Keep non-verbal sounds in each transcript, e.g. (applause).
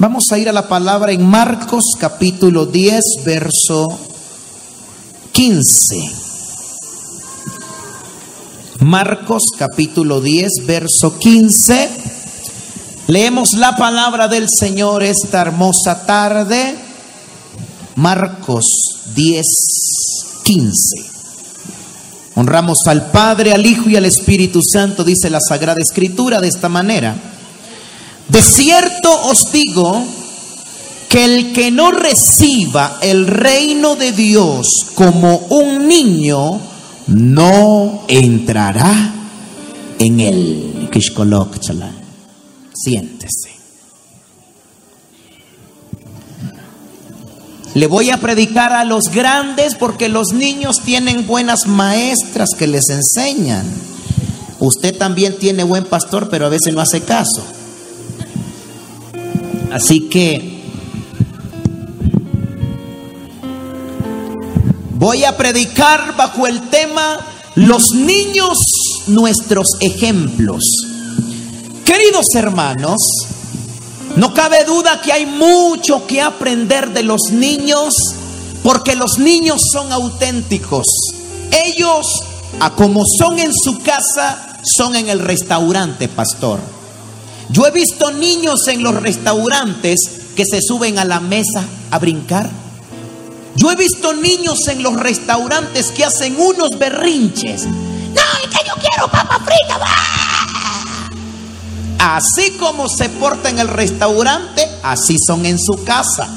Vamos a ir a la palabra en Marcos capítulo 10, verso 15. Marcos capítulo 10, verso 15. Leemos la palabra del Señor esta hermosa tarde. Marcos 10, 15. Honramos al Padre, al Hijo y al Espíritu Santo, dice la Sagrada Escritura de esta manera. De cierto os digo que el que no reciba el reino de Dios como un niño, no entrará en él. Siéntese. Le voy a predicar a los grandes porque los niños tienen buenas maestras que les enseñan. Usted también tiene buen pastor, pero a veces no hace caso. Así que voy a predicar bajo el tema los niños nuestros ejemplos. Queridos hermanos, no cabe duda que hay mucho que aprender de los niños porque los niños son auténticos. Ellos, a como son en su casa, son en el restaurante, pastor. Yo he visto niños en los restaurantes que se suben a la mesa a brincar. Yo he visto niños en los restaurantes que hacen unos berrinches. No, es que yo quiero papa frita. Así como se porta en el restaurante, así son en su casa.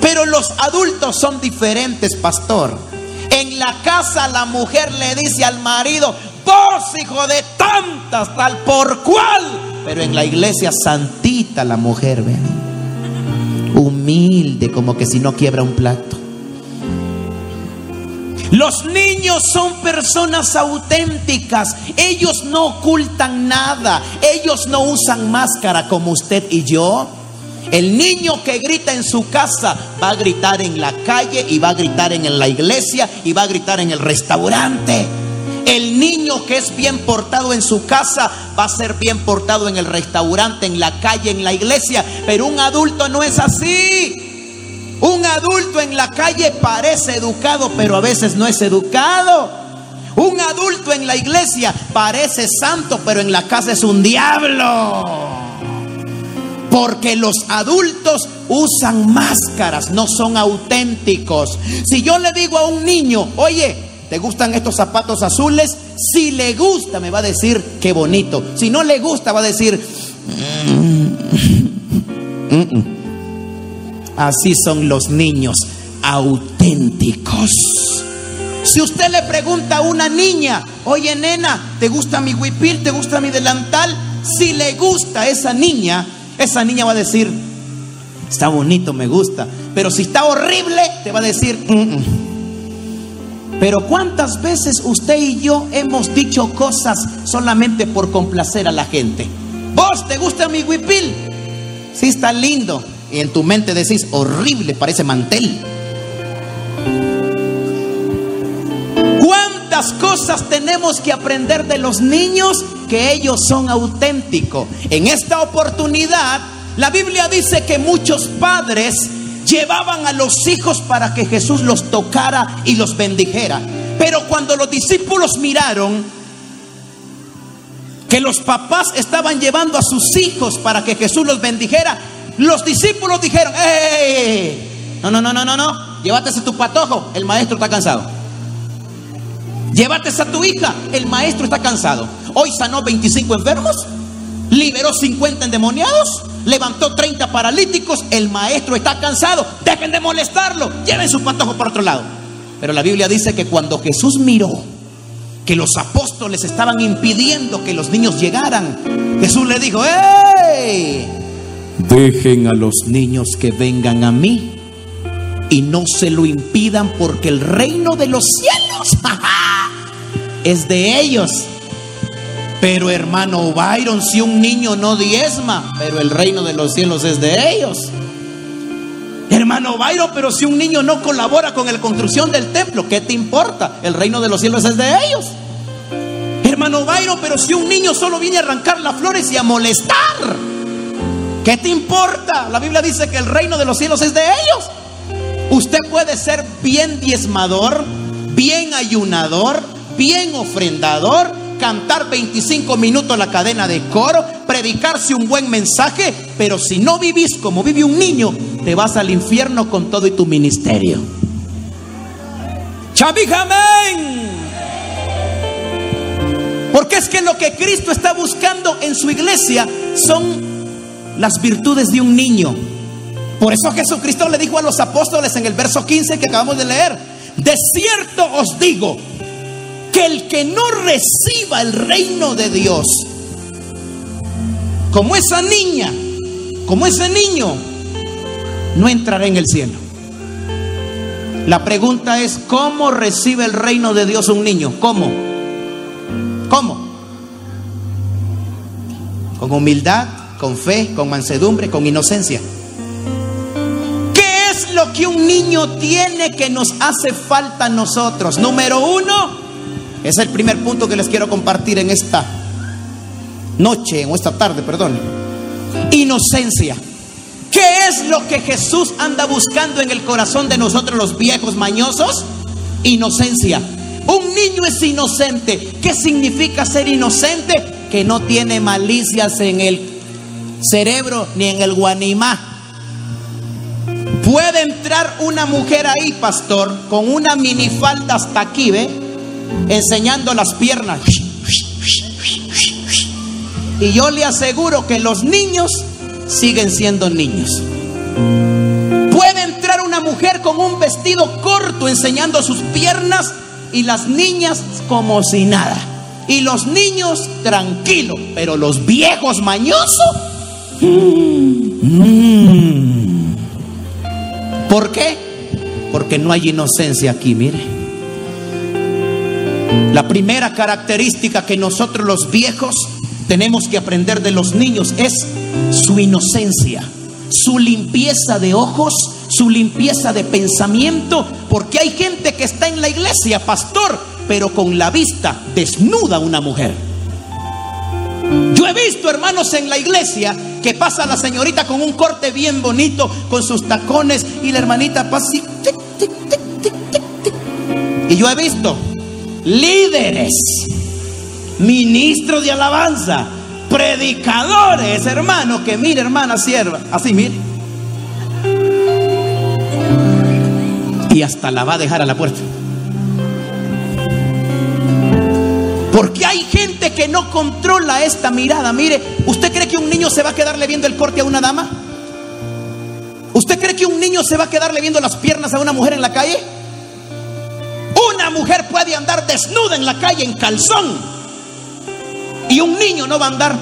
Pero los adultos son diferentes, pastor. En la casa la mujer le dice al marido, vos hijo de tantas, tal por cual pero en la iglesia santita la mujer, ven. Humilde, como que si no quiebra un plato. Los niños son personas auténticas. Ellos no ocultan nada. Ellos no usan máscara como usted y yo. El niño que grita en su casa va a gritar en la calle y va a gritar en la iglesia y va a gritar en el restaurante. El niño que es bien portado en su casa va a ser bien portado en el restaurante, en la calle, en la iglesia. Pero un adulto no es así. Un adulto en la calle parece educado, pero a veces no es educado. Un adulto en la iglesia parece santo, pero en la casa es un diablo. Porque los adultos usan máscaras, no son auténticos. Si yo le digo a un niño, oye, ¿Te gustan estos zapatos azules? Si le gusta, me va a decir qué bonito. Si no le gusta, va a decir. Mm, mm, mm, Así son los niños auténticos. Si usted le pregunta a una niña, oye nena, ¿te gusta mi huipil? ¿Te gusta mi delantal? Si le gusta a esa niña, esa niña va a decir, está bonito, me gusta. Pero si está horrible, te va a decir, pero ¿cuántas veces usted y yo hemos dicho cosas solamente por complacer a la gente? ¿Vos te gusta mi huipil? Sí, está lindo. Y en tu mente decís, horrible, parece mantel. ¿Cuántas cosas tenemos que aprender de los niños que ellos son auténticos? En esta oportunidad, la Biblia dice que muchos padres llevaban a los hijos para que Jesús los tocara y los bendijera. Pero cuando los discípulos miraron que los papás estaban llevando a sus hijos para que Jesús los bendijera, los discípulos dijeron, ¡eh! No, no, no, no, no, no. Llévatese tu patojo, el maestro está cansado. Llévatese a tu hija, el maestro está cansado. Hoy sanó 25 enfermos, liberó 50 endemoniados, levantó 30 paralíticos, el maestro está cansado, dejen de molestarlo, lleven sus patojos por otro lado. Pero la Biblia dice que cuando Jesús miró que los apóstoles estaban impidiendo que los niños llegaran, Jesús le dijo, ¡Ey! Dejen a los niños que vengan a mí y no se lo impidan porque el reino de los cielos (laughs) es de ellos. Pero hermano Byron, si un niño no diezma, pero el reino de los cielos es de ellos. Hermano Byron, pero si un niño no colabora con la construcción del templo, ¿qué te importa? El reino de los cielos es de ellos. Hermano Byron, pero si un niño solo viene a arrancar las flores y a molestar, ¿Qué te importa? La Biblia dice que el reino de los cielos es de ellos. Usted puede ser bien diezmador, bien ayunador, bien ofrendador, cantar 25 minutos la cadena de coro, predicarse un buen mensaje, pero si no vivís como vive un niño, te vas al infierno con todo y tu ministerio. Amén. Porque es que lo que Cristo está buscando en su iglesia son las virtudes de un niño. Por eso Jesucristo le dijo a los apóstoles en el verso 15 que acabamos de leer, de cierto os digo que el que no reciba el reino de Dios, como esa niña, como ese niño, no entrará en el cielo. La pregunta es, ¿cómo recibe el reino de Dios un niño? ¿Cómo? ¿Cómo? Con humildad, con fe, con mansedumbre, con inocencia. ¿Qué es lo que un niño tiene que nos hace falta a nosotros? Número uno, es el primer punto que les quiero compartir en esta noche, en esta tarde, perdón. Inocencia. ¿Qué es lo que Jesús anda buscando en el corazón de nosotros los viejos mañosos? Inocencia. Un niño es inocente. ¿Qué significa ser inocente? Que no tiene malicias en el cerebro ni en el guanimá. Puede entrar una mujer ahí, pastor, con una minifalda hasta aquí, ¿ve? Enseñando las piernas. Y yo le aseguro que los niños siguen siendo niños. Puede entrar una mujer con un vestido corto enseñando sus piernas y las niñas como si nada. Y los niños tranquilos, pero los viejos mañosos. ¿Por qué? Porque no hay inocencia aquí, mire. La primera característica que nosotros los viejos tenemos que aprender de los niños es su inocencia, su limpieza de ojos, su limpieza de pensamiento, porque hay gente que está en la iglesia, pastor, pero con la vista desnuda una mujer. Yo he visto hermanos en la iglesia que pasa la señorita con un corte bien bonito, con sus tacones, y la hermanita pasa así. y yo he visto líderes, ministros de alabanza, predicadores, hermano, que mire, hermana sierva, así mire. Y hasta la va a dejar a la puerta. Porque hay gente que no controla esta mirada. Mire, ¿usted cree que un niño se va a quedarle viendo el corte a una dama? ¿Usted cree que un niño se va a quedarle viendo las piernas a una mujer en la calle? Mujer puede andar desnuda en la calle en calzón y un niño no va a andar.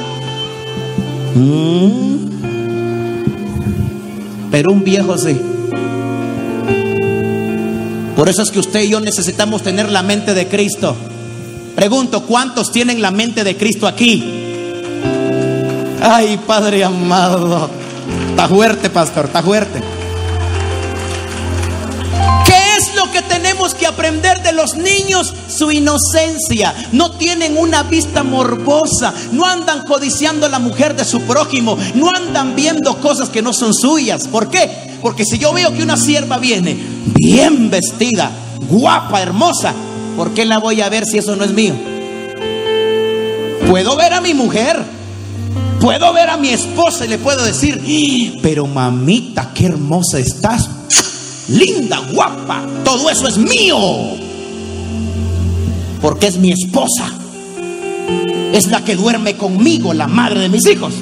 Mm. Pero un viejo sí. Por eso es que usted y yo necesitamos tener la mente de Cristo. Pregunto, ¿cuántos tienen la mente de Cristo aquí? Ay, Padre amado. Está fuerte, pastor, está fuerte. Tenemos que aprender de los niños, su inocencia. No tienen una vista morbosa, no andan codiciando a la mujer de su prójimo, no andan viendo cosas que no son suyas. ¿Por qué? Porque si yo veo que una sierva viene bien vestida, guapa, hermosa, ¿por qué la voy a ver si eso no es mío? Puedo ver a mi mujer, puedo ver a mi esposa y le puedo decir, ¡Ah! pero mamita, qué hermosa estás linda, guapa, todo eso es mío. Porque es mi esposa. Es la que duerme conmigo, la madre de mis hijos.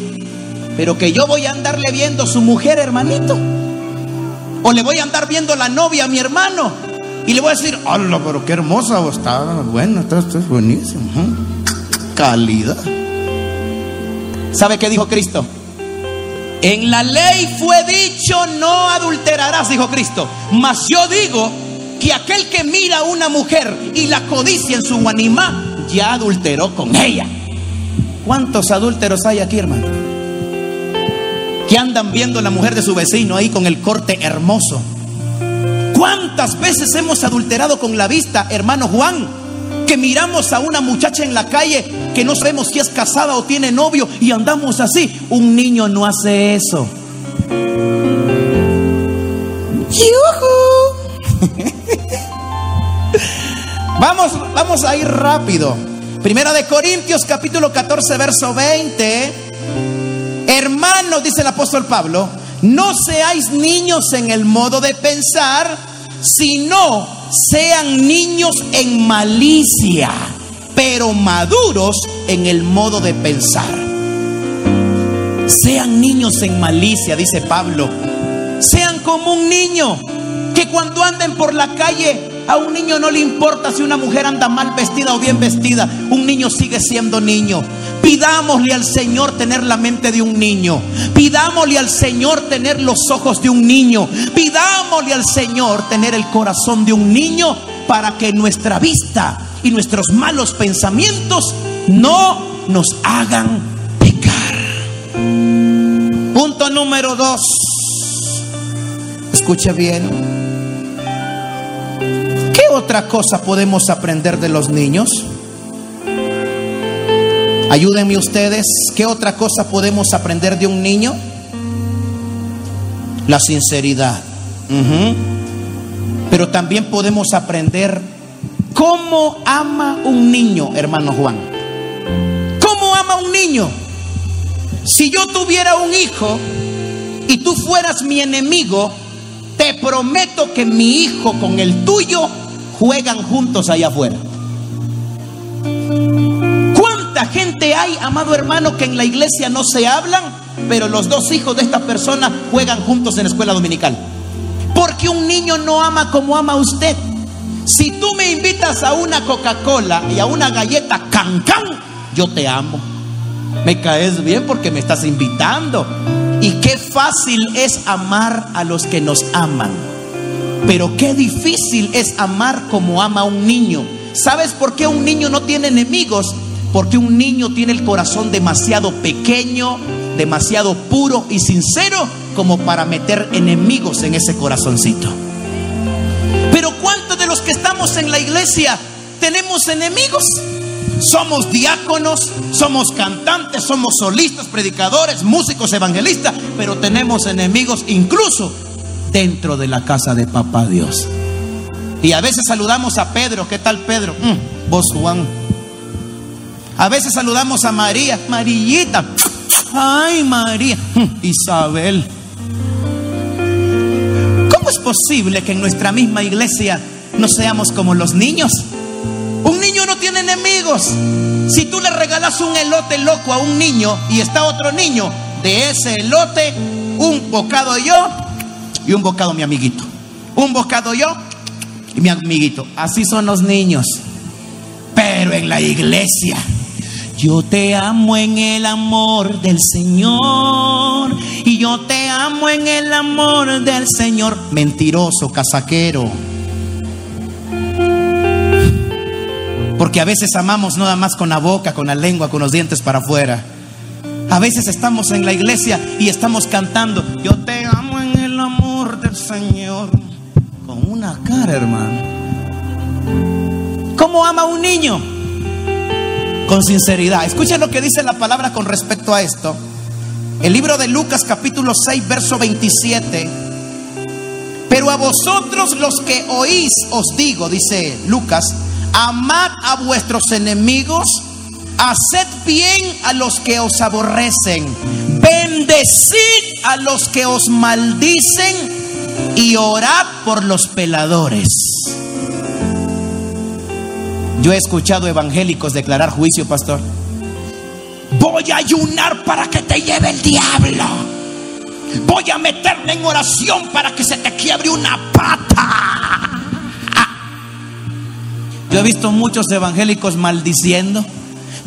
Pero que yo voy a andarle viendo su mujer, hermanito. O le voy a andar viendo la novia a mi hermano. Y le voy a decir, hola, pero qué hermosa está. Bueno, esto, es buenísimo. Calidad. ¿Sabe qué dijo Cristo? En la ley fue dicho, no adulterarás, dijo Cristo. Mas yo digo que aquel que mira a una mujer y la codicia en su animal, ya adulteró con ella. ¿Cuántos adúlteros hay aquí, hermano? Que andan viendo la mujer de su vecino ahí con el corte hermoso. ¿Cuántas veces hemos adulterado con la vista, hermano Juan? Que miramos a una muchacha en la calle que no sabemos si es casada o tiene novio y andamos así. Un niño no hace eso. (laughs) vamos, vamos a ir rápido. Primera de Corintios capítulo 14 verso 20. Hermanos, dice el apóstol Pablo, no seáis niños en el modo de pensar, sino sean niños en malicia, pero maduros en el modo de pensar. Sean niños en malicia, dice Pablo. Sean como un niño, que cuando anden por la calle a un niño no le importa si una mujer anda mal vestida o bien vestida. Un niño sigue siendo niño. Pidámosle al Señor tener la mente de un niño. Pidámosle al Señor tener los ojos de un niño. Pidámosle al Señor tener el corazón de un niño para que nuestra vista y nuestros malos pensamientos no nos hagan pecar. Punto número dos. Escuche bien. ¿Qué otra cosa podemos aprender de los niños? Ayúdenme ustedes, ¿qué otra cosa podemos aprender de un niño? La sinceridad. Pero también podemos aprender cómo ama un niño, hermano Juan. ¿Cómo ama un niño? Si yo tuviera un hijo y tú fueras mi enemigo, te prometo que mi hijo con el tuyo juegan juntos allá afuera gente hay, amado hermano, que en la iglesia no se hablan, pero los dos hijos de esta persona juegan juntos en la escuela dominical? Porque un niño no ama como ama usted. Si tú me invitas a una Coca-Cola y a una galleta can can, yo te amo. Me caes bien porque me estás invitando. Y qué fácil es amar a los que nos aman. Pero qué difícil es amar como ama un niño. ¿Sabes por qué un niño no tiene enemigos? Porque un niño tiene el corazón demasiado pequeño, demasiado puro y sincero como para meter enemigos en ese corazoncito. Pero ¿cuántos de los que estamos en la iglesia tenemos enemigos? Somos diáconos, somos cantantes, somos solistas, predicadores, músicos, evangelistas, pero tenemos enemigos incluso dentro de la casa de papá Dios. Y a veces saludamos a Pedro, ¿qué tal Pedro? Mm, vos Juan, a veces saludamos a María, Marillita. Ay, María. Isabel. ¿Cómo es posible que en nuestra misma iglesia no seamos como los niños? Un niño no tiene enemigos. Si tú le regalas un elote loco a un niño y está otro niño, de ese elote, un bocado yo y un bocado mi amiguito. Un bocado yo y mi amiguito. Así son los niños. Pero en la iglesia yo te amo en el amor del Señor. Y yo te amo en el amor del Señor. Mentiroso, casaquero. Porque a veces amamos nada más con la boca, con la lengua, con los dientes para afuera. A veces estamos en la iglesia y estamos cantando, yo te amo en el amor del Señor. Con una cara, hermano. ¿Cómo ama un niño? Con sinceridad. Escuchen lo que dice la palabra con respecto a esto. El libro de Lucas capítulo 6, verso 27. Pero a vosotros los que oís os digo, dice Lucas, amad a vuestros enemigos, haced bien a los que os aborrecen, bendecid a los que os maldicen y orad por los peladores. Yo he escuchado evangélicos declarar juicio, pastor. Voy a ayunar para que te lleve el diablo. Voy a meterme en oración para que se te quiebre una pata. Yo he visto muchos evangélicos maldiciendo.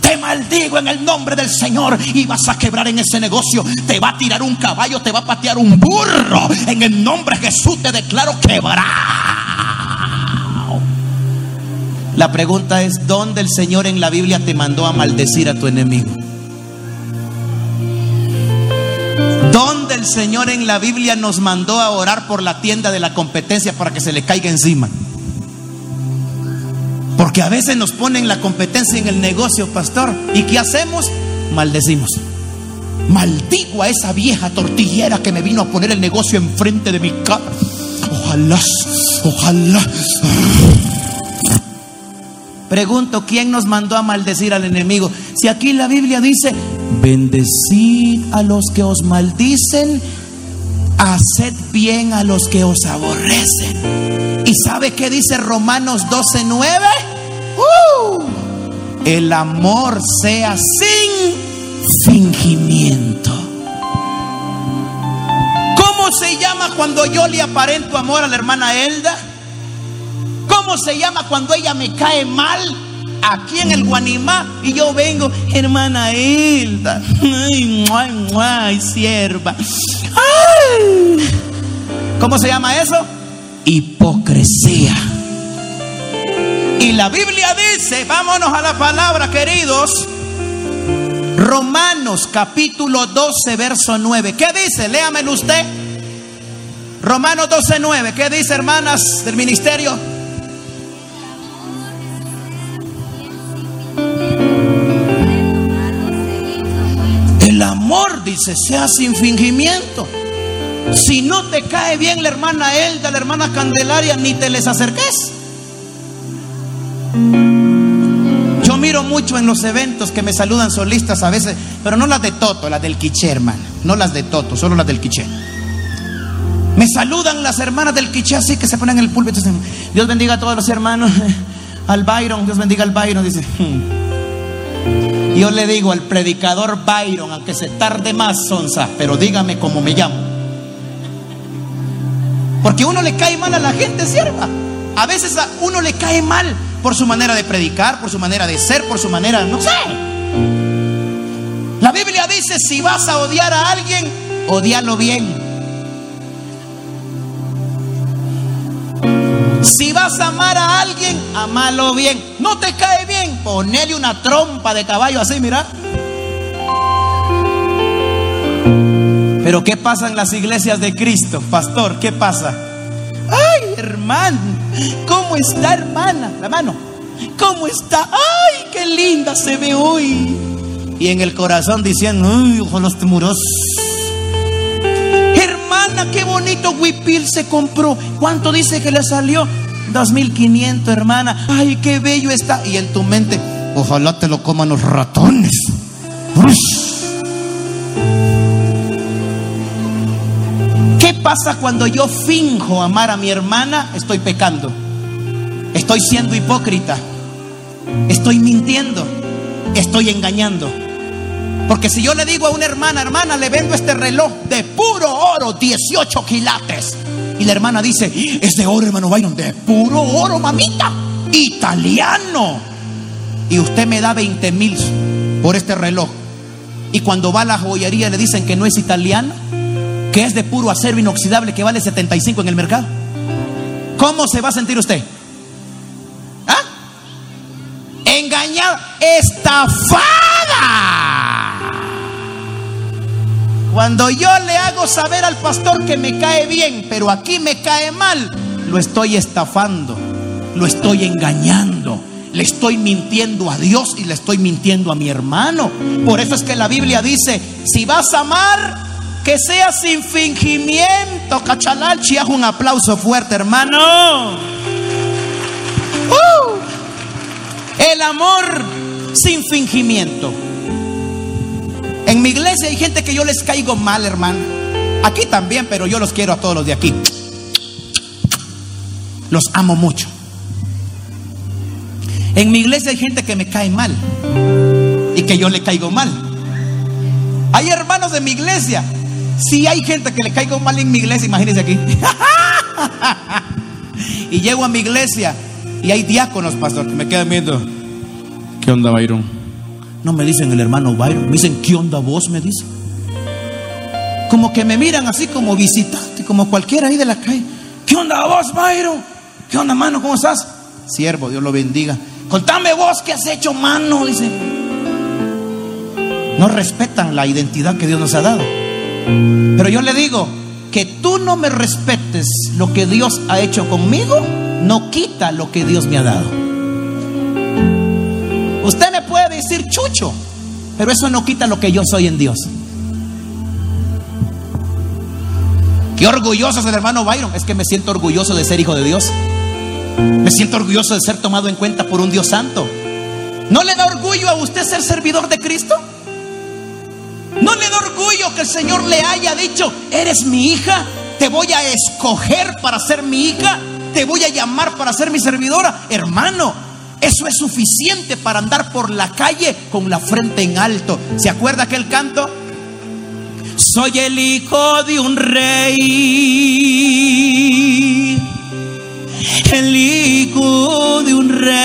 Te maldigo en el nombre del Señor y vas a quebrar en ese negocio. Te va a tirar un caballo, te va a patear un burro. En el nombre de Jesús te declaro quebrar. La pregunta es, ¿dónde el Señor en la Biblia te mandó a maldecir a tu enemigo? ¿Dónde el Señor en la Biblia nos mandó a orar por la tienda de la competencia para que se le caiga encima? Porque a veces nos ponen la competencia en el negocio, pastor. ¿Y qué hacemos? Maldecimos. Maldigo a esa vieja tortillera que me vino a poner el negocio enfrente de mi cara. Ojalá, ojalá. Pregunto, ¿quién nos mandó a maldecir al enemigo? Si aquí la Biblia dice, bendecid a los que os maldicen, haced bien a los que os aborrecen. ¿Y sabe qué dice Romanos 12, 9? ¡Uh! el amor sea sin fingimiento. ¿Cómo se llama cuando yo le aparento amor a la hermana Elda? ¿Cómo se llama cuando ella me cae mal? Aquí en el Guanimá y yo vengo, hermana Hilda, ay, ay, ay, sierva. Ay. ¿Cómo se llama eso? Hipocresía. Y la Biblia dice, vámonos a la palabra, queridos. Romanos capítulo 12, verso 9. ¿Qué dice? Léamelo usted. Romanos 12, 9. ¿Qué dice, hermanas del ministerio? Dice, sea sin fingimiento. Si no te cae bien la hermana Elda, la hermana Candelaria, ni te les acerques. Yo miro mucho en los eventos que me saludan solistas a veces, pero no las de Toto, las del Quiché, hermana. No las de Toto, solo las del Quiché. Me saludan las hermanas del Quiché así que se ponen en el púlpito. Dios bendiga a todos los hermanos. (laughs) Al Byron, Dios bendiga al Byron. Dice, hmm". (laughs) yo le digo al predicador Byron, aunque se tarde más, Sonsa, pero dígame cómo me llamo. Porque uno le cae mal a la gente, sierva. A veces a uno le cae mal por su manera de predicar, por su manera de ser, por su manera, no sé. La Biblia dice, si vas a odiar a alguien, odialo bien. Si vas a amar a alguien, amalo bien. No te cae bien, ponele una trompa de caballo así, mira. Pero ¿qué pasa en las iglesias de Cristo, pastor? ¿Qué pasa? Ay, hermano, ¿cómo está, hermana? La mano. ¿Cómo está? Ay, qué linda se ve hoy. Y en el corazón diciendo, uy, ojos temurosos. Hermana, qué bonito huipil se compró. ¿Cuánto dice que le salió? 2500, hermana. Ay, qué bello está. Y en tu mente, ojalá te lo coman los ratones. ¿Qué pasa cuando yo finjo amar a mi hermana? Estoy pecando. Estoy siendo hipócrita. Estoy mintiendo. Estoy engañando. Porque si yo le digo a una hermana, hermana, le vendo este reloj de puro oro, 18 quilates. Y la hermana dice, es de oro, hermano Byron, de puro oro, mamita. Italiano. Y usted me da 20 mil por este reloj. Y cuando va a la joyería le dicen que no es italiano, que es de puro acero inoxidable que vale 75 en el mercado. ¿Cómo se va a sentir usted? ¿Ah? Engañada, estafada. Cuando yo le hago saber al pastor que me cae bien, pero aquí me cae mal, lo estoy estafando, lo estoy engañando, le estoy mintiendo a Dios y le estoy mintiendo a mi hermano. Por eso es que la Biblia dice, si vas a amar, que sea sin fingimiento. Cachalal, chiajo, un aplauso fuerte, hermano. Uh, el amor sin fingimiento. En mi iglesia hay gente que yo les caigo mal, hermano. Aquí también, pero yo los quiero a todos los de aquí. Los amo mucho. En mi iglesia hay gente que me cae mal y que yo le caigo mal. Hay hermanos de mi iglesia. Si hay gente que le caigo mal en mi iglesia, imagínense aquí. (laughs) y llego a mi iglesia y hay diáconos, pastor, que me quedan viendo. ¿Qué onda, Byron? No me dicen el hermano Byron, me dicen, ¿qué onda vos? Me dicen. Como que me miran así como visitante, como cualquiera ahí de la calle. ¿Qué onda vos, Byron? ¿Qué onda, mano? ¿Cómo estás? Siervo, Dios lo bendiga. Contame vos qué has hecho, mano. Dice. No respetan la identidad que Dios nos ha dado. Pero yo le digo, que tú no me respetes lo que Dios ha hecho conmigo, no quita lo que Dios me ha dado. Usted me puede decir chucho, pero eso no quita lo que yo soy en Dios. Qué orgulloso es el hermano Byron. Es que me siento orgulloso de ser hijo de Dios. Me siento orgulloso de ser tomado en cuenta por un Dios santo. ¿No le da orgullo a usted ser servidor de Cristo? ¿No le da orgullo que el Señor le haya dicho, eres mi hija, te voy a escoger para ser mi hija, te voy a llamar para ser mi servidora? Hermano, eso es suficiente para andar por la calle con la frente en alto. ¿Se acuerda aquel canto? Soy el hijo de un rey, el hijo de un rey.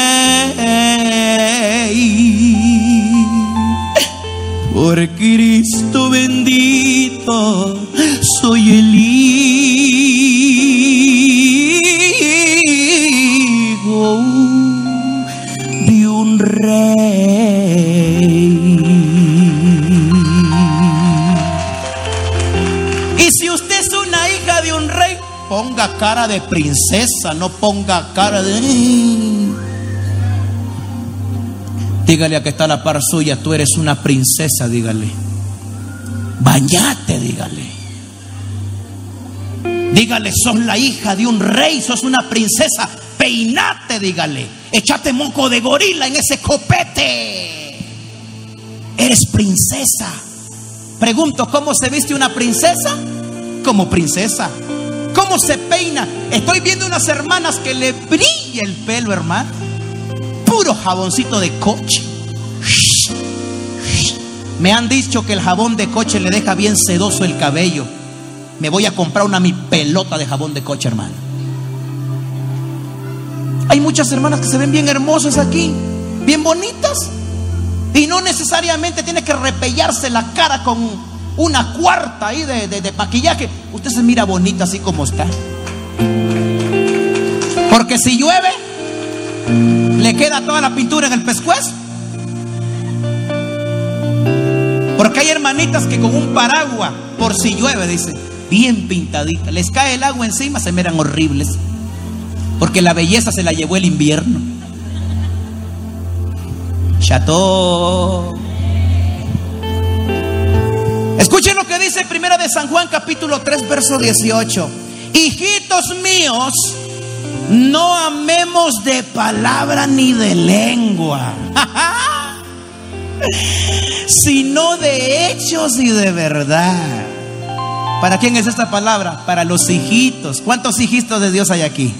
Por Cristo bendito, soy el hijo cara de princesa, no ponga cara de... Dígale a que está la par suya, tú eres una princesa, dígale. Bañate, dígale. Dígale, sos la hija de un rey, sos una princesa. Peinate, dígale. Echate moco de gorila en ese copete. Eres princesa. Pregunto, ¿cómo se viste una princesa? Como princesa. ¿Cómo se peina? Estoy viendo unas hermanas que le brilla el pelo, hermano. Puro jaboncito de coche. Me han dicho que el jabón de coche le deja bien sedoso el cabello. Me voy a comprar una mi pelota de jabón de coche, hermano. Hay muchas hermanas que se ven bien hermosas aquí, bien bonitas. Y no necesariamente tiene que repellarse la cara con una cuarta ahí de, de, de maquillaje. Usted se mira bonita así como está. Porque si llueve, le queda toda la pintura en el pescuezo. Porque hay hermanitas que con un paraguas, por si llueve, dice, bien pintadita, les cae el agua encima, se miran horribles. Porque la belleza se la llevó el invierno. Chateau. Escuchen lo que dice Primera de San Juan capítulo 3 verso 18. Hijitos míos, no amemos de palabra ni de lengua, (laughs) sino de hechos y de verdad. ¿Para quién es esta palabra? Para los hijitos. ¿Cuántos hijitos de Dios hay aquí?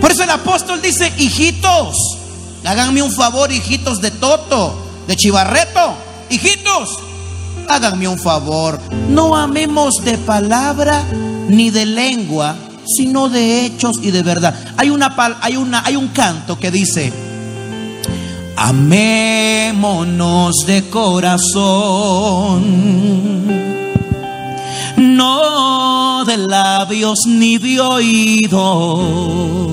Por eso el apóstol dice, hijitos, háganme un favor, hijitos de Toto, de Chivarreto, hijitos, háganme un favor, no amemos de palabra ni de lengua, sino de hechos y de verdad. Hay una hay un canto que dice Amémonos de corazón no de labios ni de oído.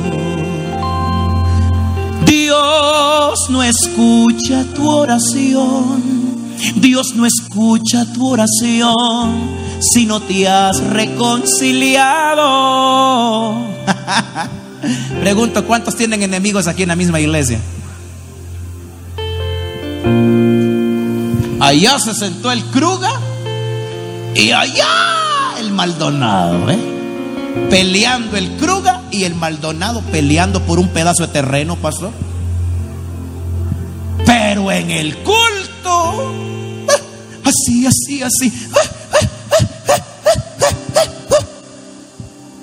Dios no escucha tu oración, Dios no escucha tu oración si no te has reconciliado. (laughs) Pregunto, ¿cuántos tienen enemigos aquí en la misma iglesia? Allá se sentó el Kruga y allá el Maldonado, ¿eh? Peleando el Kruga y el Maldonado peleando por un pedazo de terreno, pasó. Pero en el culto, así, así, así.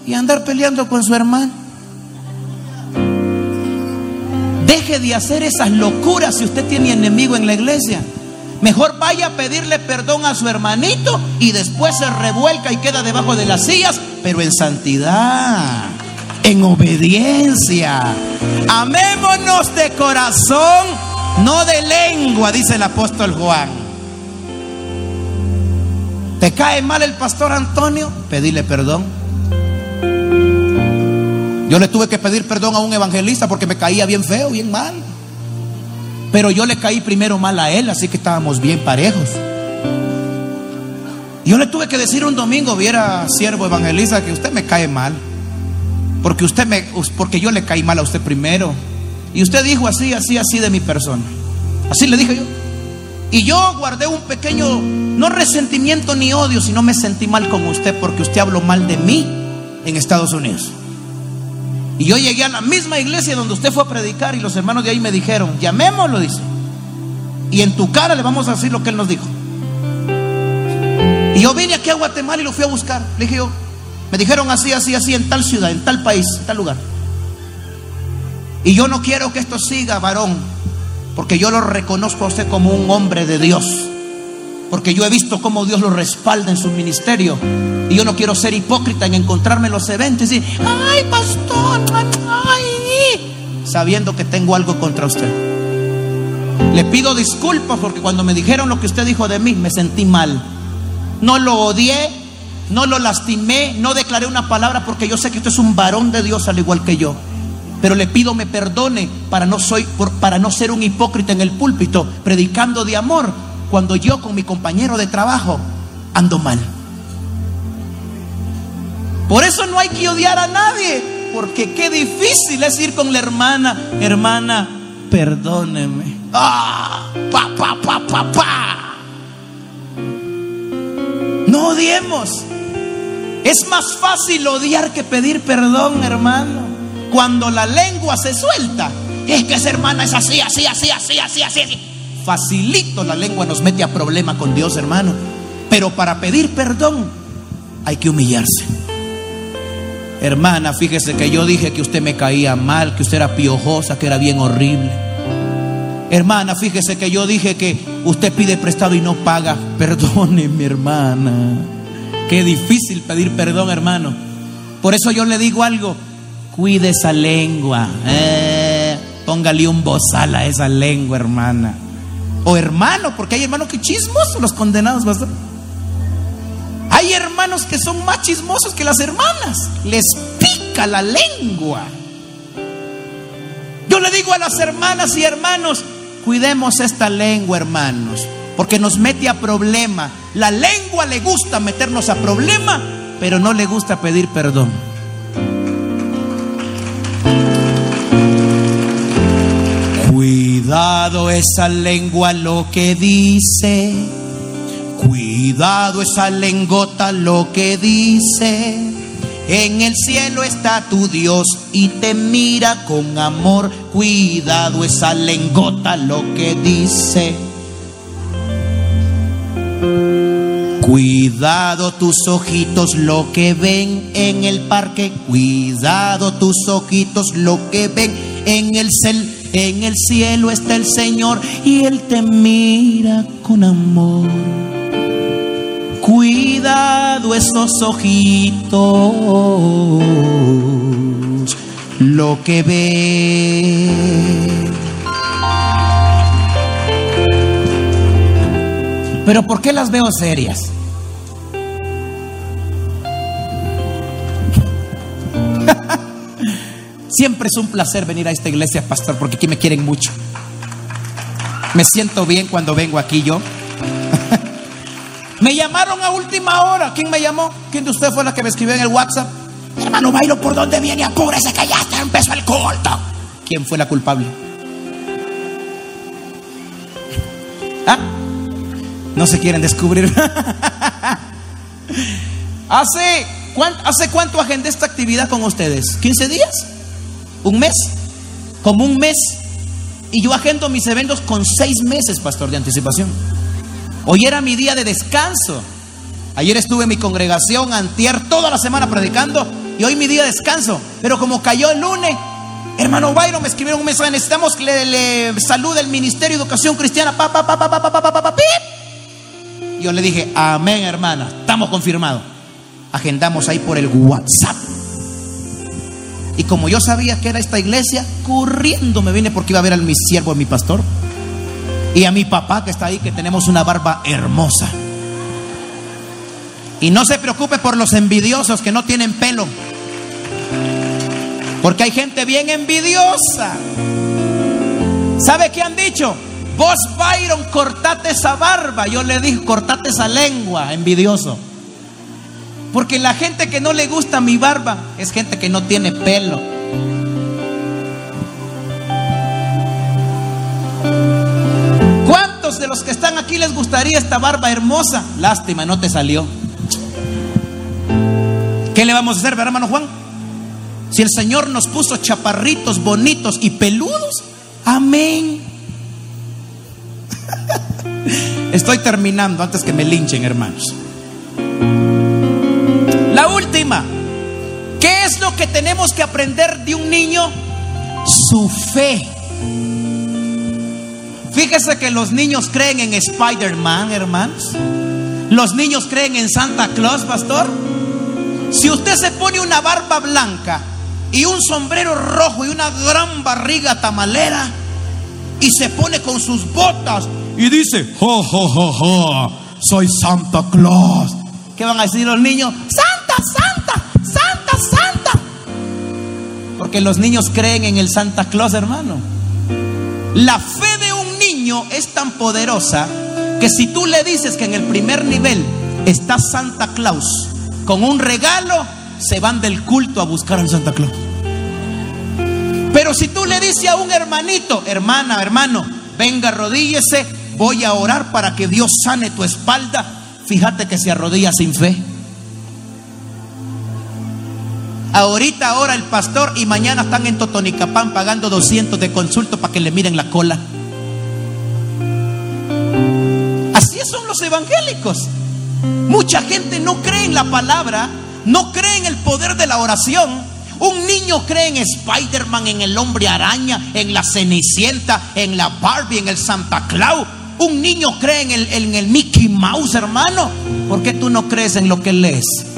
Y andar peleando con su hermano. Deje de hacer esas locuras si usted tiene enemigo en la iglesia. Mejor vaya a pedirle perdón a su hermanito y después se revuelca y queda debajo de las sillas, pero en santidad, en obediencia. Amémonos de corazón, no de lengua, dice el apóstol Juan. ¿Te cae mal el pastor Antonio? Pedile perdón. Yo le tuve que pedir perdón a un evangelista porque me caía bien feo, bien mal. Pero yo le caí primero mal a él, así que estábamos bien parejos. Yo le tuve que decir un domingo, viera siervo evangelista, que usted me cae mal. Porque usted me porque yo le caí mal a usted primero. Y usted dijo así, así, así de mi persona. Así le dije yo. Y yo guardé un pequeño, no resentimiento ni odio, sino me sentí mal con usted porque usted habló mal de mí en Estados Unidos. Y yo llegué a la misma iglesia donde usted fue a predicar y los hermanos de ahí me dijeron, llamémoslo, dice. Y en tu cara le vamos a decir lo que él nos dijo. Y yo vine aquí a Guatemala y lo fui a buscar. Le dije yo, me dijeron así, así, así, en tal ciudad, en tal país, en tal lugar. Y yo no quiero que esto siga, varón, porque yo lo reconozco a usted como un hombre de Dios. Porque yo he visto cómo Dios lo respalda en su ministerio. Y yo no quiero ser hipócrita en encontrarme en los eventos y decir, ay, pastor, ay, sabiendo que tengo algo contra usted. Le pido disculpas porque cuando me dijeron lo que usted dijo de mí, me sentí mal. No lo odié, no lo lastimé, no declaré una palabra porque yo sé que usted es un varón de Dios al igual que yo. Pero le pido me perdone para no, soy, para no ser un hipócrita en el púlpito, predicando de amor, cuando yo con mi compañero de trabajo ando mal. Por eso no hay que odiar a nadie, porque qué difícil es ir con la hermana, hermana, perdóneme. Ah, pa, pa, pa, pa, pa. No odiemos. Es más fácil odiar que pedir perdón, hermano. Cuando la lengua se suelta, es que esa hermana es así, así, así, así, así, así, así. Facilito la lengua nos mete a problema con Dios, hermano. Pero para pedir perdón hay que humillarse. Hermana, fíjese que yo dije que usted me caía mal, que usted era piojosa, que era bien horrible. Hermana, fíjese que yo dije que usted pide prestado y no paga. Perdone, mi hermana. Qué difícil pedir perdón, hermano. Por eso yo le digo algo. Cuide esa lengua. Eh, póngale un bozal a esa lengua, hermana. O hermano, porque hay hermanos que chismosos, los condenados, Hay hermanos que son más chismosos que las hermanas. Les pica la lengua. Yo le digo a las hermanas y hermanos, Cuidemos esta lengua, hermanos, porque nos mete a problema. La lengua le gusta meternos a problema, pero no le gusta pedir perdón. Cuidado esa lengua lo que dice. Cuidado esa lengota lo que dice. En el cielo está tu Dios y te mira con amor. Cuidado esa lengota lo que dice. Cuidado tus ojitos lo que ven en el parque. Cuidado tus ojitos lo que ven en el cel. En el cielo está el Señor y Él te mira con amor. Cuidado esos ojitos, lo que ve. Pero ¿por qué las veo serias? Siempre es un placer venir a esta iglesia, pastor, porque aquí me quieren mucho. Me siento bien cuando vengo aquí yo. (laughs) Me llamaron a última hora. ¿Quién me llamó? ¿Quién de ustedes fue la que me escribió en el WhatsApp? Hermano Bailo, ¿por dónde viene? Apúrese que ya está, empezó el culto. ¿Quién fue la culpable? (laughs) ¿Ah? No se quieren descubrir. (laughs) ¿Hace, cuánto, ¿Hace cuánto agendé esta actividad con ustedes? ¿15 días? ¿Un mes? Como un mes. Y yo agendo mis eventos con seis meses, pastor, de anticipación. Hoy era mi día de descanso. Ayer estuve en mi congregación, antier, toda la semana predicando y hoy mi día de descanso. Pero como cayó el lunes, hermano Byron me escribieron un mensaje, necesitamos que le, salude el Ministerio de Educación Cristiana. Pa, Yo le dije, amén hermana, estamos confirmados. Agendamos ahí por el WhatsApp. Y como yo sabía que era esta iglesia, corriendo me vine porque iba a ver a mi siervo, a mi pastor. Y a mi papá que está ahí, que tenemos una barba hermosa. Y no se preocupe por los envidiosos que no tienen pelo. Porque hay gente bien envidiosa. ¿Sabe qué han dicho? Vos, Byron, cortate esa barba. Yo le dije, cortate esa lengua, envidioso. Porque la gente que no le gusta mi barba es gente que no tiene pelo. ¿Cuántos de los que están aquí les gustaría esta barba hermosa? Lástima, no te salió. ¿Qué le vamos a hacer, hermano Juan? Si el Señor nos puso chaparritos, bonitos y peludos, amén. (laughs) Estoy terminando antes que me linchen, hermanos. La última. ¿Qué es lo que tenemos que aprender de un niño? Su fe. Fíjese que los niños creen en Spider-Man, hermanos. Los niños creen en Santa Claus, pastor. Si usted se pone una barba blanca y un sombrero rojo y una gran barriga tamalera y se pone con sus botas y dice, jo, jo, jo, jo, soy Santa Claus. ¿Qué van a decir los niños? Santa, Santa, Santa, Santa. Porque los niños creen en el Santa Claus, hermano. La fe de un niño es tan poderosa que si tú le dices que en el primer nivel está Santa Claus con un regalo, se van del culto a buscar al Santa Claus. Pero si tú le dices a un hermanito, hermana, hermano, venga, arrodíllese, voy a orar para que Dios sane tu espalda, fíjate que se arrodilla sin fe. Ahorita ahora el pastor y mañana están en Totonicapán pagando 200 de consulto para que le miren la cola. Así son los evangélicos. Mucha gente no cree en la palabra, no cree en el poder de la oración. Un niño cree en Spider-Man, en el hombre araña, en la Cenicienta, en la Barbie, en el Santa Claus. Un niño cree en el, en el Mickey Mouse, hermano. ¿Por qué tú no crees en lo que lees?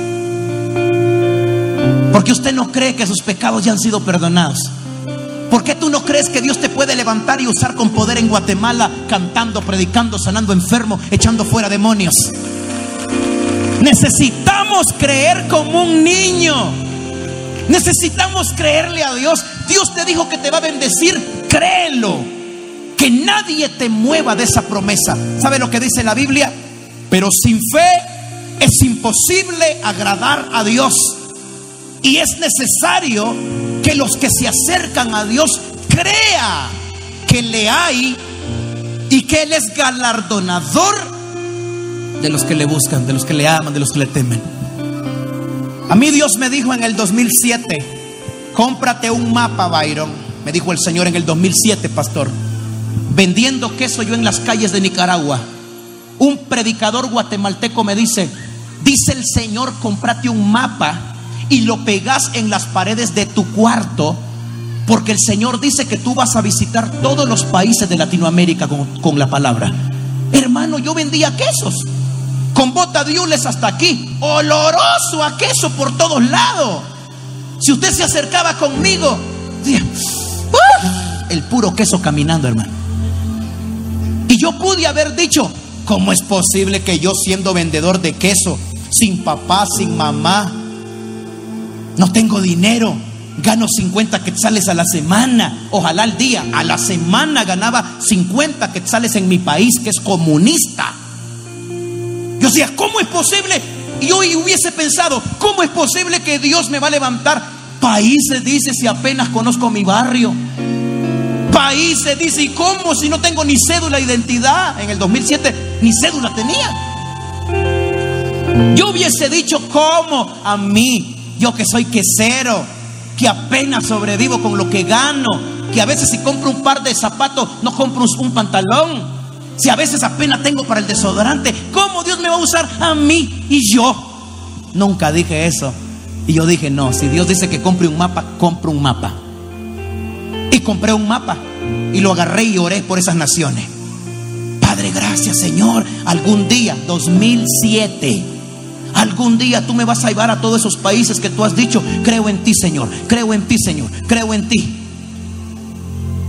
Porque usted no cree que sus pecados ya han sido perdonados. ¿Por qué tú no crees que Dios te puede levantar y usar con poder en Guatemala, cantando, predicando, sanando enfermos, echando fuera demonios? Necesitamos creer como un niño. Necesitamos creerle a Dios. Dios te dijo que te va a bendecir, créelo. Que nadie te mueva de esa promesa. ¿Sabe lo que dice la Biblia? Pero sin fe es imposible agradar a Dios. Y es necesario que los que se acercan a Dios crea que le hay y que Él es galardonador de los que le buscan, de los que le aman, de los que le temen. A mí Dios me dijo en el 2007, cómprate un mapa, Byron. Me dijo el Señor en el 2007, pastor. Vendiendo queso yo en las calles de Nicaragua. Un predicador guatemalteco me dice, dice el Señor, cómprate un mapa y lo pegas en las paredes de tu cuarto, porque el Señor dice que tú vas a visitar todos los países de Latinoamérica con, con la palabra. Hermano, yo vendía quesos con bota de hasta aquí, oloroso a queso por todos lados. Si usted se acercaba conmigo, el puro queso caminando, hermano. Y yo pude haber dicho, ¿cómo es posible que yo siendo vendedor de queso, sin papá, sin mamá, no tengo dinero, gano 50 quetzales a la semana, ojalá al día, a la semana ganaba 50 quetzales en mi país que es comunista. Yo decía, ¿cómo es posible? Y hoy hubiese pensado, ¿cómo es posible que Dios me va a levantar? Países, dice, si apenas conozco mi barrio. Países, dice, ¿y cómo si no tengo ni cédula de identidad? En el 2007 ni cédula tenía. Yo hubiese dicho, ¿cómo? A mí, yo que soy quesero, que apenas sobrevivo con lo que gano, que a veces si compro un par de zapatos, no compro un pantalón. Si a veces apenas tengo para el desodorante, ¿cómo Dios me va a usar a mí y yo? Nunca dije eso. Y yo dije, no, si Dios dice que compre un mapa, compro un mapa. Y compré un mapa y lo agarré y oré por esas naciones. Padre, gracias Señor. Algún día, 2007, algún día tú me vas a llevar a todos esos países que tú has dicho, creo en ti Señor, creo en ti Señor, creo en ti.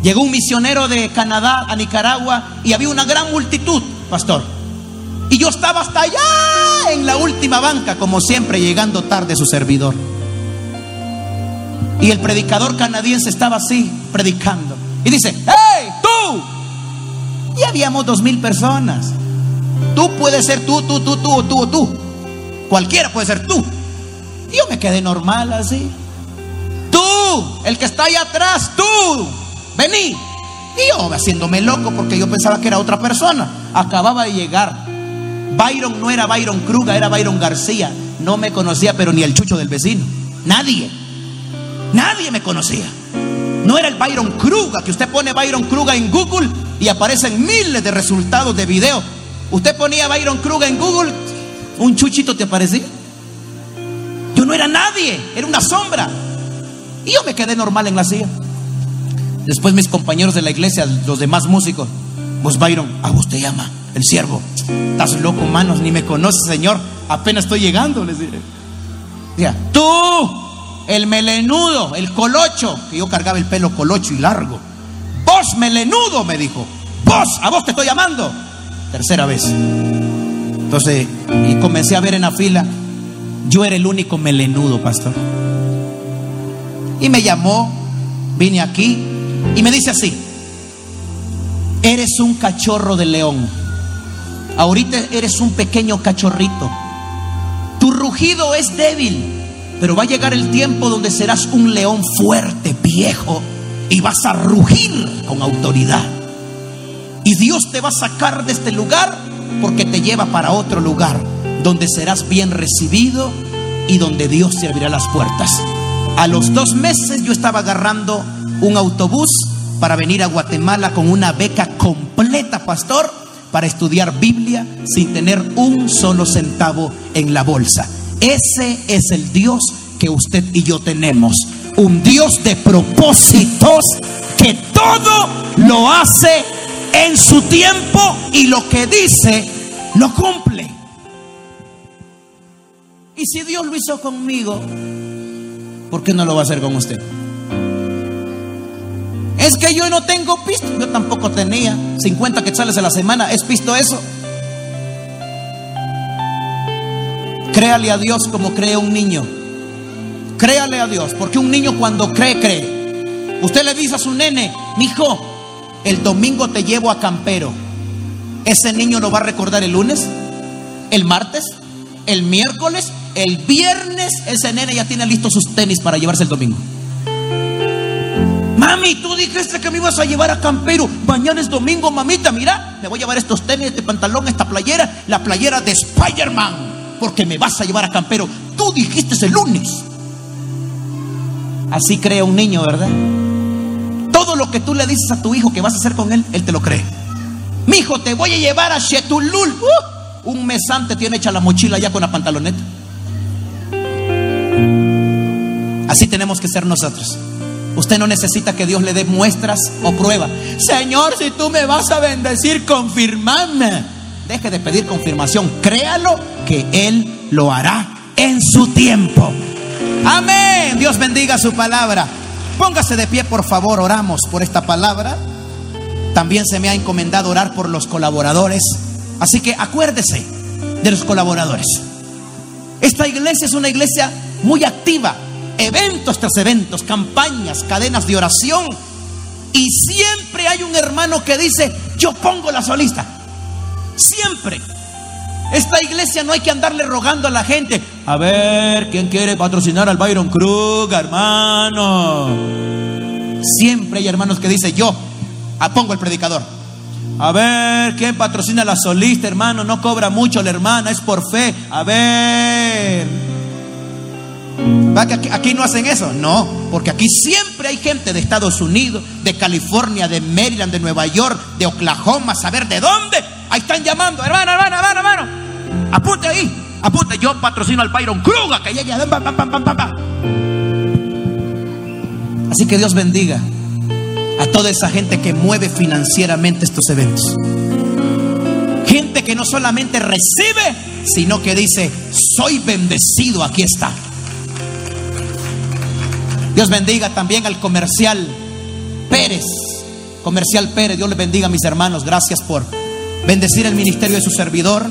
Llegó un misionero de Canadá a Nicaragua y había una gran multitud, pastor. Y yo estaba hasta allá en la última banca, como siempre, llegando tarde su servidor. Y el predicador canadiense estaba así, predicando. Y dice, ¡Hey, tú! Y habíamos dos mil personas. Tú puedes ser tú, tú, tú, tú, tú, tú. Cualquiera puede ser tú. Yo me quedé normal así. Tú, el que está allá atrás, tú vení. Y yo haciéndome loco porque yo pensaba que era otra persona. acababa de llegar. Byron no era Byron Kruga, era Byron García. No me conocía, pero ni el chucho del vecino. Nadie. Nadie me conocía. No era el Byron Kruga, que usted pone Byron Kruga en Google y aparecen miles de resultados de video. Usted ponía Byron Kruga en Google, un chuchito te aparecía. Yo no era nadie, era una sombra. Y yo me quedé normal en la silla. Después mis compañeros de la iglesia, los demás músicos, vos Byron, a vos te llama el siervo. Estás loco, manos, ni me conoces, Señor. Apenas estoy llegando, les dije. tú, el melenudo, el colocho, que yo cargaba el pelo colocho y largo. Vos, melenudo, me dijo. Vos, a vos te estoy llamando. Tercera vez. Entonces, y comencé a ver en la fila, yo era el único melenudo, pastor. Y me llamó, vine aquí y me dice así, eres un cachorro de león. Ahorita eres un pequeño cachorrito. Tu rugido es débil, pero va a llegar el tiempo donde serás un león fuerte, viejo, y vas a rugir con autoridad. Y Dios te va a sacar de este lugar porque te lleva para otro lugar donde serás bien recibido y donde Dios te abrirá las puertas. A los dos meses yo estaba agarrando un autobús para venir a Guatemala con una beca completa, pastor, para estudiar Biblia sin tener un solo centavo en la bolsa. Ese es el Dios que usted y yo tenemos. Un Dios de propósitos que todo lo hace en su tiempo y lo que dice lo cumple. Y si Dios lo hizo conmigo, ¿por qué no lo va a hacer con usted? Es que yo no tengo pisto. Yo tampoco tenía 50 quetzales a la semana. ¿Es pisto eso? Créale a Dios como cree un niño. Créale a Dios, porque un niño cuando cree, cree. Usted le dice a su nene, hijo, el domingo te llevo a campero. Ese niño lo va a recordar el lunes, el martes, el miércoles, el viernes. Ese nene ya tiene listos sus tenis para llevarse el domingo. Mami, tú dijiste que me ibas a llevar a campero. Mañana es domingo, mamita. Mira, me voy a llevar estos tenis, este pantalón, esta playera, la playera de Spider-Man. Porque me vas a llevar a campero. Tú dijiste el lunes. Así cree un niño, ¿verdad? Todo lo que tú le dices a tu hijo que vas a hacer con él, él te lo cree. Mi hijo, te voy a llevar a Chetulul. Uh, un mes antes tiene hecha la mochila ya con la pantaloneta. Así tenemos que ser nosotros. Usted no necesita que Dios le dé muestras o pruebas. Señor, si tú me vas a bendecir, confirmame. Deje de pedir confirmación. Créalo que Él lo hará en su tiempo. Amén. Dios bendiga su palabra. Póngase de pie, por favor. Oramos por esta palabra. También se me ha encomendado orar por los colaboradores. Así que acuérdese de los colaboradores. Esta iglesia es una iglesia muy activa eventos tras eventos, campañas, cadenas de oración. Y siempre hay un hermano que dice, yo pongo la solista. Siempre. Esta iglesia no hay que andarle rogando a la gente. A ver, ¿quién quiere patrocinar al Byron Krug, hermano? Siempre hay hermanos que dicen, yo ah, pongo el predicador. A ver, ¿quién patrocina la solista, hermano? No cobra mucho la hermana, es por fe. A ver. ¿Va que aquí, no hacen eso? No, porque aquí siempre hay gente de Estados Unidos, de California, de Maryland, de Nueva York, de Oklahoma, saber de dónde. Ahí están llamando, hermano, hermano, hermano, hermano. Apunte ahí, apunte. Yo patrocino al Byron Kruger que llegue a. Así que Dios bendiga a toda esa gente que mueve financieramente estos eventos. Gente que no solamente recibe, sino que dice, soy bendecido, aquí está. Dios bendiga también al comercial Pérez. Comercial Pérez, Dios le bendiga a mis hermanos. Gracias por bendecir el ministerio de su servidor.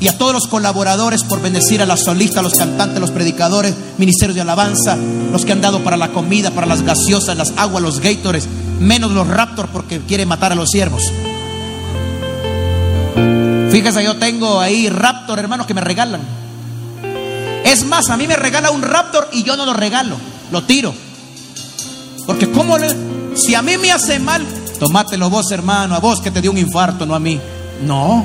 Y a todos los colaboradores por bendecir a la solista, a los cantantes, los predicadores, ministerios de alabanza, los que han dado para la comida, para las gaseosas, las aguas, los gators, menos los raptors porque quiere matar a los siervos. Fíjese, yo tengo ahí raptor, hermanos, que me regalan. Es más, a mí me regala un raptor y yo no lo regalo lo tiro. Porque como si a mí me hace mal, tomátelo vos, hermano, a vos que te dio un infarto, no a mí. No.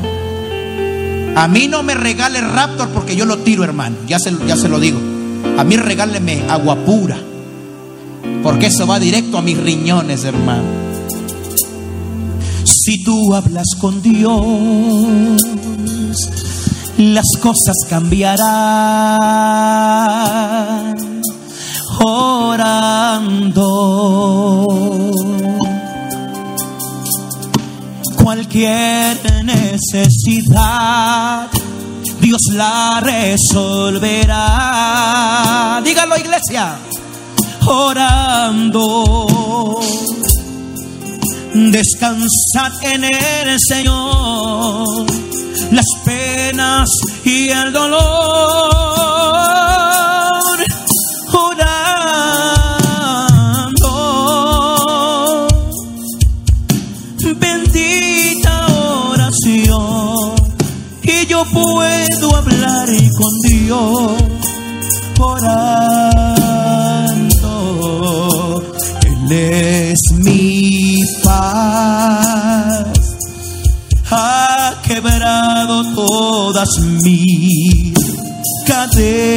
A mí no me regale Raptor porque yo lo tiro, hermano. Ya se, ya se lo digo. A mí regáleme agua pura. Porque eso va directo a mis riñones, hermano. Si tú hablas con Dios, las cosas cambiarán. Orando. Cualquier necesidad, Dios la resolverá. Dígalo, iglesia orando. Descansad en el Señor las penas y el dolor. Dios. Orando. Él es mi paz. Ha quebrado todas mis cadenas.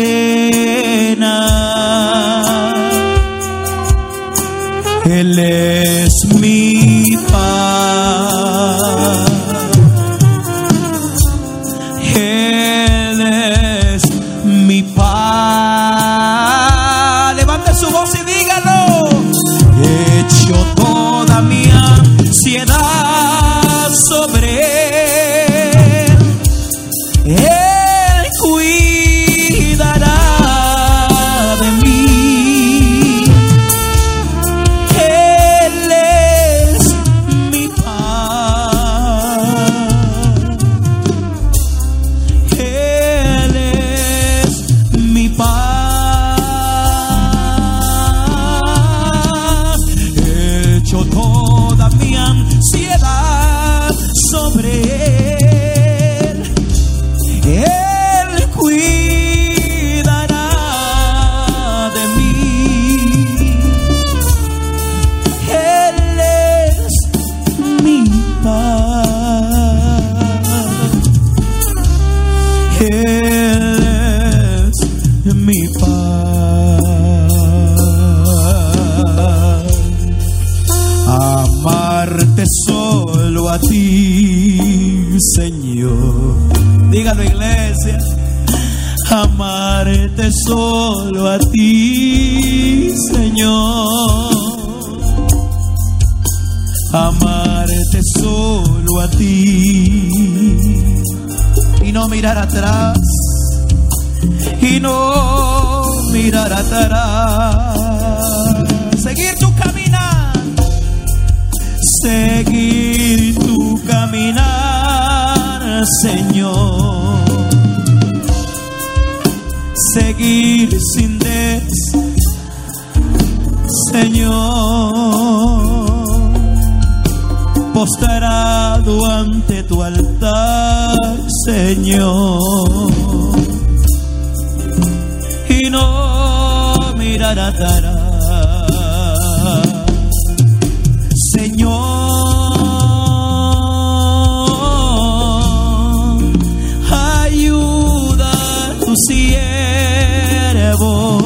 Él es mi ansiedad seguir tu caminar, Señor. Seguir sin des, Señor postrado ante tu altar, Señor. Y no mirar atrás. Siervo.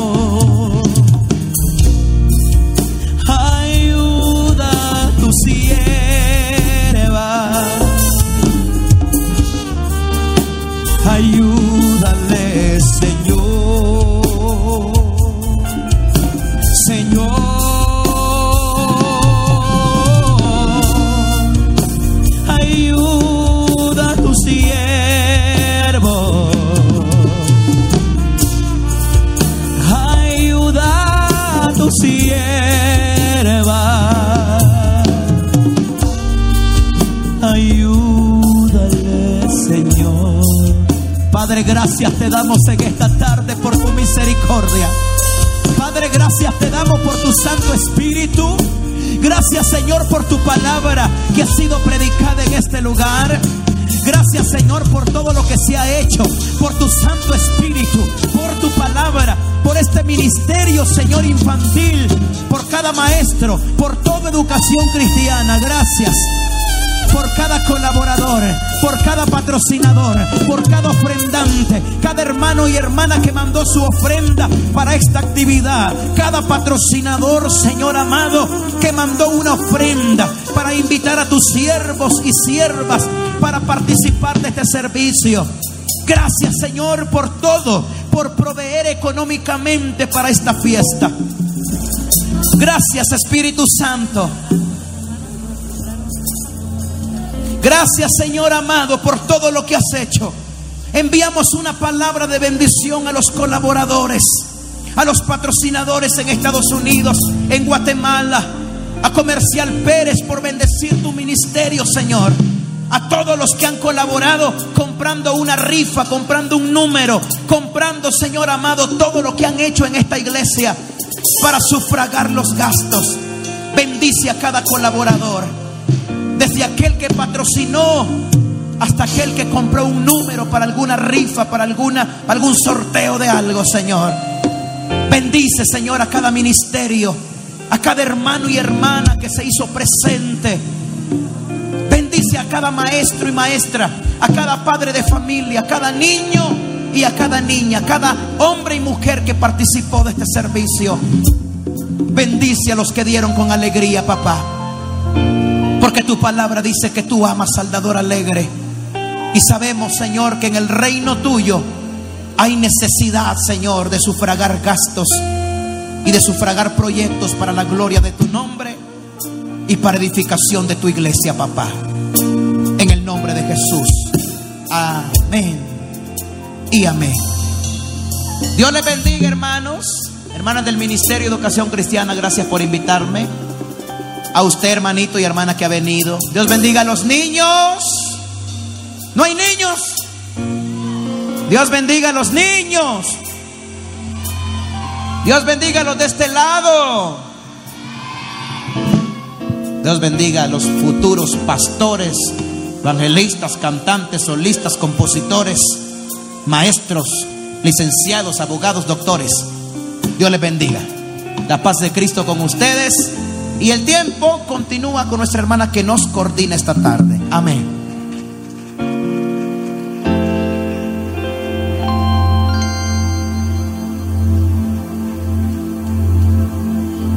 Gracias te damos en esta tarde por tu misericordia. Padre, gracias te damos por tu Santo Espíritu. Gracias, Señor, por tu palabra que ha sido predicada en este lugar. Gracias, Señor, por todo lo que se ha hecho, por tu Santo Espíritu, por tu palabra, por este ministerio, Señor, infantil, por cada maestro, por toda educación cristiana. Gracias. Por cada colaborador, por cada patrocinador, por cada ofrendante, cada hermano y hermana que mandó su ofrenda para esta actividad, cada patrocinador, Señor amado, que mandó una ofrenda para invitar a tus siervos y siervas para participar de este servicio. Gracias Señor por todo, por proveer económicamente para esta fiesta. Gracias Espíritu Santo. Gracias Señor amado por todo lo que has hecho. Enviamos una palabra de bendición a los colaboradores, a los patrocinadores en Estados Unidos, en Guatemala, a Comercial Pérez por bendecir tu ministerio, Señor. A todos los que han colaborado comprando una rifa, comprando un número, comprando, Señor amado, todo lo que han hecho en esta iglesia para sufragar los gastos. Bendice a cada colaborador. Desde aquel que patrocinó hasta aquel que compró un número para alguna rifa, para alguna, algún sorteo de algo, Señor. Bendice, Señor, a cada ministerio, a cada hermano y hermana que se hizo presente. Bendice a cada maestro y maestra, a cada padre de familia, a cada niño y a cada niña, a cada hombre y mujer que participó de este servicio. Bendice a los que dieron con alegría, papá. Porque tu palabra dice que tú amas al dador alegre. Y sabemos, Señor, que en el reino tuyo hay necesidad, Señor, de sufragar gastos y de sufragar proyectos para la gloria de tu nombre y para edificación de tu iglesia, papá. En el nombre de Jesús. Amén y amén. Dios les bendiga, hermanos, hermanas del Ministerio de Educación Cristiana, gracias por invitarme. A usted, hermanito y hermana que ha venido. Dios bendiga a los niños. No hay niños. Dios bendiga a los niños. Dios bendiga a los de este lado. Dios bendiga a los futuros pastores, evangelistas, cantantes, solistas, compositores maestros, licenciados, abogados, doctores. Dios les bendiga. La paz de Cristo con ustedes. Y el tiempo continúa con nuestra hermana que nos coordina esta tarde. Amén.